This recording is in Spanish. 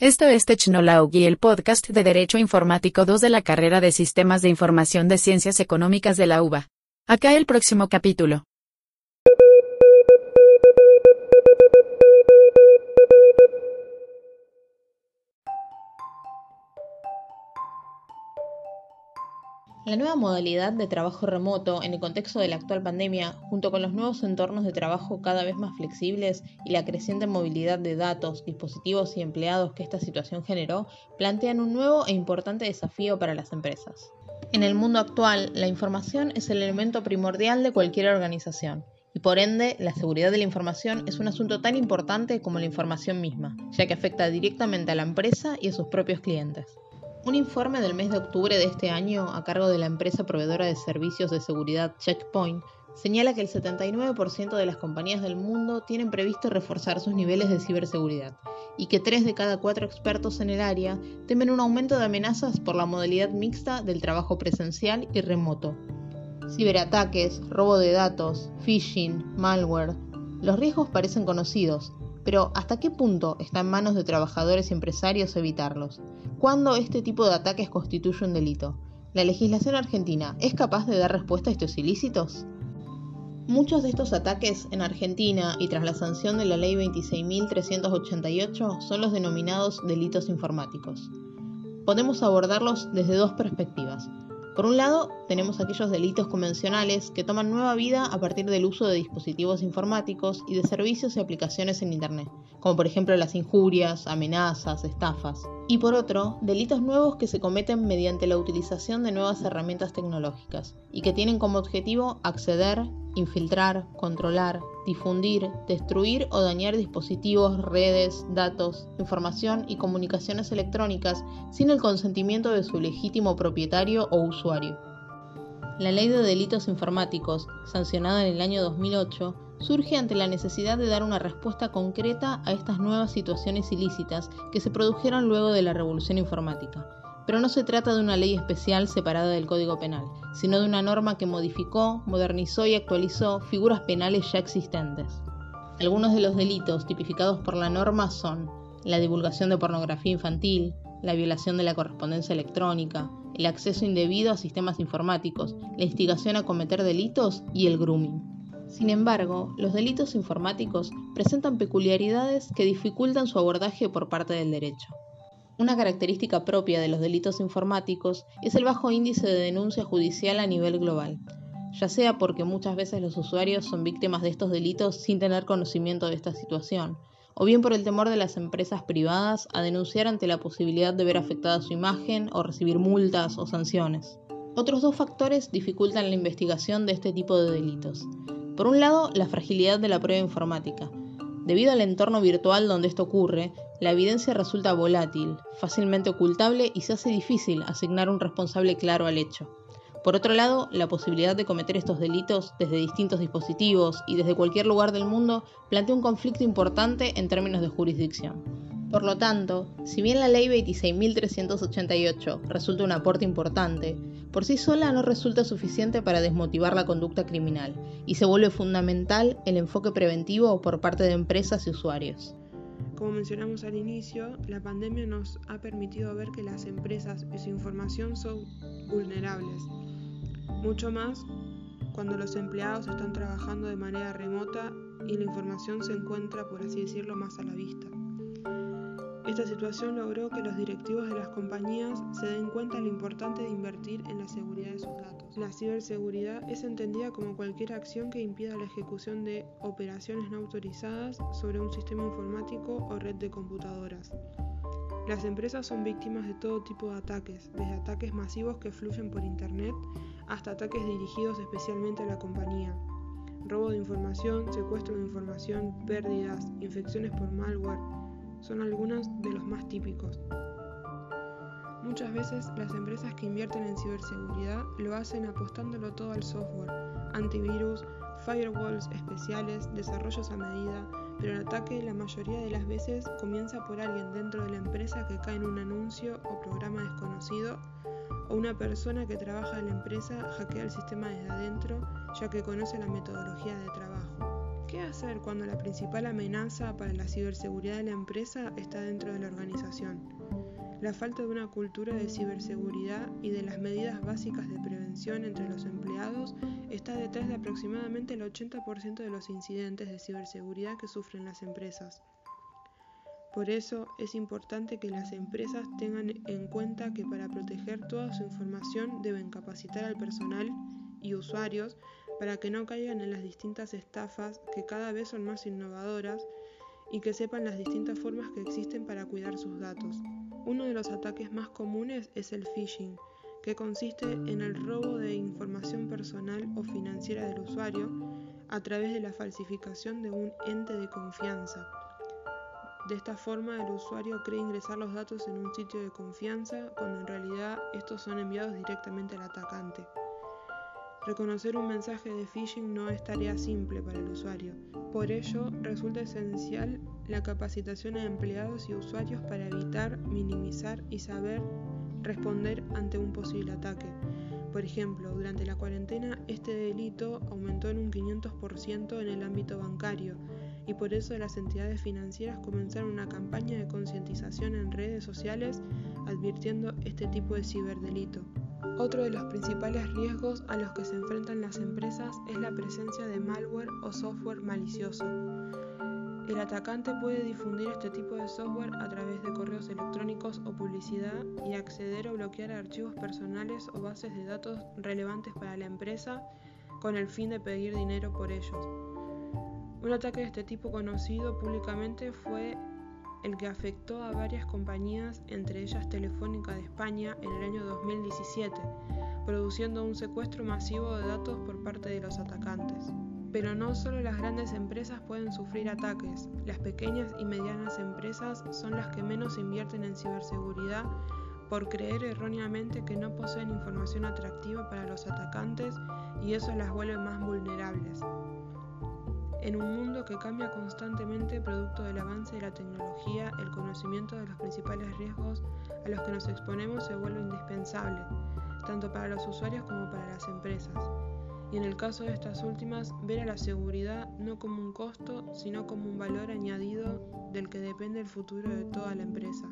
Esto es Technology, el podcast de Derecho Informático 2 de la carrera de Sistemas de Información de Ciencias Económicas de la UBA. Acá el próximo capítulo. La nueva modalidad de trabajo remoto en el contexto de la actual pandemia, junto con los nuevos entornos de trabajo cada vez más flexibles y la creciente movilidad de datos, dispositivos y empleados que esta situación generó, plantean un nuevo e importante desafío para las empresas. En el mundo actual, la información es el elemento primordial de cualquier organización y por ende la seguridad de la información es un asunto tan importante como la información misma, ya que afecta directamente a la empresa y a sus propios clientes. Un informe del mes de octubre de este año a cargo de la empresa proveedora de servicios de seguridad Checkpoint señala que el 79% de las compañías del mundo tienen previsto reforzar sus niveles de ciberseguridad y que 3 de cada 4 expertos en el área temen un aumento de amenazas por la modalidad mixta del trabajo presencial y remoto. Ciberataques, robo de datos, phishing, malware. Los riesgos parecen conocidos, pero ¿hasta qué punto está en manos de trabajadores y empresarios evitarlos? ¿Cuándo este tipo de ataques constituye un delito? ¿La legislación argentina es capaz de dar respuesta a estos ilícitos? Muchos de estos ataques en Argentina y tras la sanción de la Ley 26.388 son los denominados delitos informáticos. Podemos abordarlos desde dos perspectivas. Por un lado, tenemos aquellos delitos convencionales que toman nueva vida a partir del uso de dispositivos informáticos y de servicios y aplicaciones en Internet, como por ejemplo las injurias, amenazas, estafas. Y por otro, delitos nuevos que se cometen mediante la utilización de nuevas herramientas tecnológicas y que tienen como objetivo acceder, infiltrar, controlar, difundir, destruir o dañar dispositivos, redes, datos, información y comunicaciones electrónicas sin el consentimiento de su legítimo propietario o usuario. La Ley de Delitos Informáticos, sancionada en el año 2008, surge ante la necesidad de dar una respuesta concreta a estas nuevas situaciones ilícitas que se produjeron luego de la revolución informática pero no se trata de una ley especial separada del Código Penal, sino de una norma que modificó, modernizó y actualizó figuras penales ya existentes. Algunos de los delitos tipificados por la norma son la divulgación de pornografía infantil, la violación de la correspondencia electrónica, el acceso indebido a sistemas informáticos, la instigación a cometer delitos y el grooming. Sin embargo, los delitos informáticos presentan peculiaridades que dificultan su abordaje por parte del derecho. Una característica propia de los delitos informáticos es el bajo índice de denuncia judicial a nivel global, ya sea porque muchas veces los usuarios son víctimas de estos delitos sin tener conocimiento de esta situación, o bien por el temor de las empresas privadas a denunciar ante la posibilidad de ver afectada su imagen o recibir multas o sanciones. Otros dos factores dificultan la investigación de este tipo de delitos. Por un lado, la fragilidad de la prueba informática, Debido al entorno virtual donde esto ocurre, la evidencia resulta volátil, fácilmente ocultable y se hace difícil asignar un responsable claro al hecho. Por otro lado, la posibilidad de cometer estos delitos desde distintos dispositivos y desde cualquier lugar del mundo plantea un conflicto importante en términos de jurisdicción. Por lo tanto, si bien la ley 26.388 resulta un aporte importante, por sí sola no resulta suficiente para desmotivar la conducta criminal y se vuelve fundamental el enfoque preventivo por parte de empresas y usuarios. Como mencionamos al inicio, la pandemia nos ha permitido ver que las empresas y su información son vulnerables, mucho más cuando los empleados están trabajando de manera remota y la información se encuentra, por así decirlo, más a la vista. Esta situación logró que los directivos de las compañías se den cuenta de lo importante de invertir en la seguridad de sus datos. La ciberseguridad es entendida como cualquier acción que impida la ejecución de operaciones no autorizadas sobre un sistema informático o red de computadoras. Las empresas son víctimas de todo tipo de ataques, desde ataques masivos que fluyen por Internet hasta ataques dirigidos especialmente a la compañía. Robo de información, secuestro de información, pérdidas, infecciones por malware, son algunos de los más típicos. Muchas veces las empresas que invierten en ciberseguridad lo hacen apostándolo todo al software, antivirus, firewalls especiales, desarrollos a medida, pero el ataque la mayoría de las veces comienza por alguien dentro de la empresa que cae en un anuncio o programa desconocido o una persona que trabaja en la empresa hackea el sistema desde adentro ya que conoce la metodología de trabajo. ¿Qué hacer cuando la principal amenaza para la ciberseguridad de la empresa está dentro de la organización? La falta de una cultura de ciberseguridad y de las medidas básicas de prevención entre los empleados está detrás de aproximadamente el 80% de los incidentes de ciberseguridad que sufren las empresas. Por eso es importante que las empresas tengan en cuenta que para proteger toda su información deben capacitar al personal y usuarios para que no caigan en las distintas estafas que cada vez son más innovadoras y que sepan las distintas formas que existen para cuidar sus datos. Uno de los ataques más comunes es el phishing, que consiste en el robo de información personal o financiera del usuario a través de la falsificación de un ente de confianza. De esta forma, el usuario cree ingresar los datos en un sitio de confianza cuando en realidad estos son enviados directamente al atacante. Reconocer un mensaje de phishing no es tarea simple para el usuario. Por ello, resulta esencial la capacitación de empleados y usuarios para evitar, minimizar y saber responder ante un posible ataque. Por ejemplo, durante la cuarentena este delito aumentó en un 500% en el ámbito bancario y por eso las entidades financieras comenzaron una campaña de concientización en redes sociales advirtiendo este tipo de ciberdelito. Otro de los principales riesgos a los que se enfrentan las empresas es la presencia de malware o software malicioso. El atacante puede difundir este tipo de software a través de correos electrónicos o publicidad y acceder o bloquear archivos personales o bases de datos relevantes para la empresa con el fin de pedir dinero por ellos. Un ataque de este tipo conocido públicamente fue el que afectó a varias compañías, entre ellas Telefónica de España, en el año 2017, produciendo un secuestro masivo de datos por parte de los. Pero no solo las grandes empresas pueden sufrir ataques, las pequeñas y medianas empresas son las que menos invierten en ciberseguridad por creer erróneamente que no poseen información atractiva para los atacantes y eso las vuelve más vulnerables. En un mundo que cambia constantemente producto del avance de la tecnología, el conocimiento de los principales riesgos a los que nos exponemos se vuelve indispensable, tanto para los usuarios como para las empresas. Y en el caso de estas últimas, ver a la seguridad no como un costo, sino como un valor añadido del que depende el futuro de toda la empresa.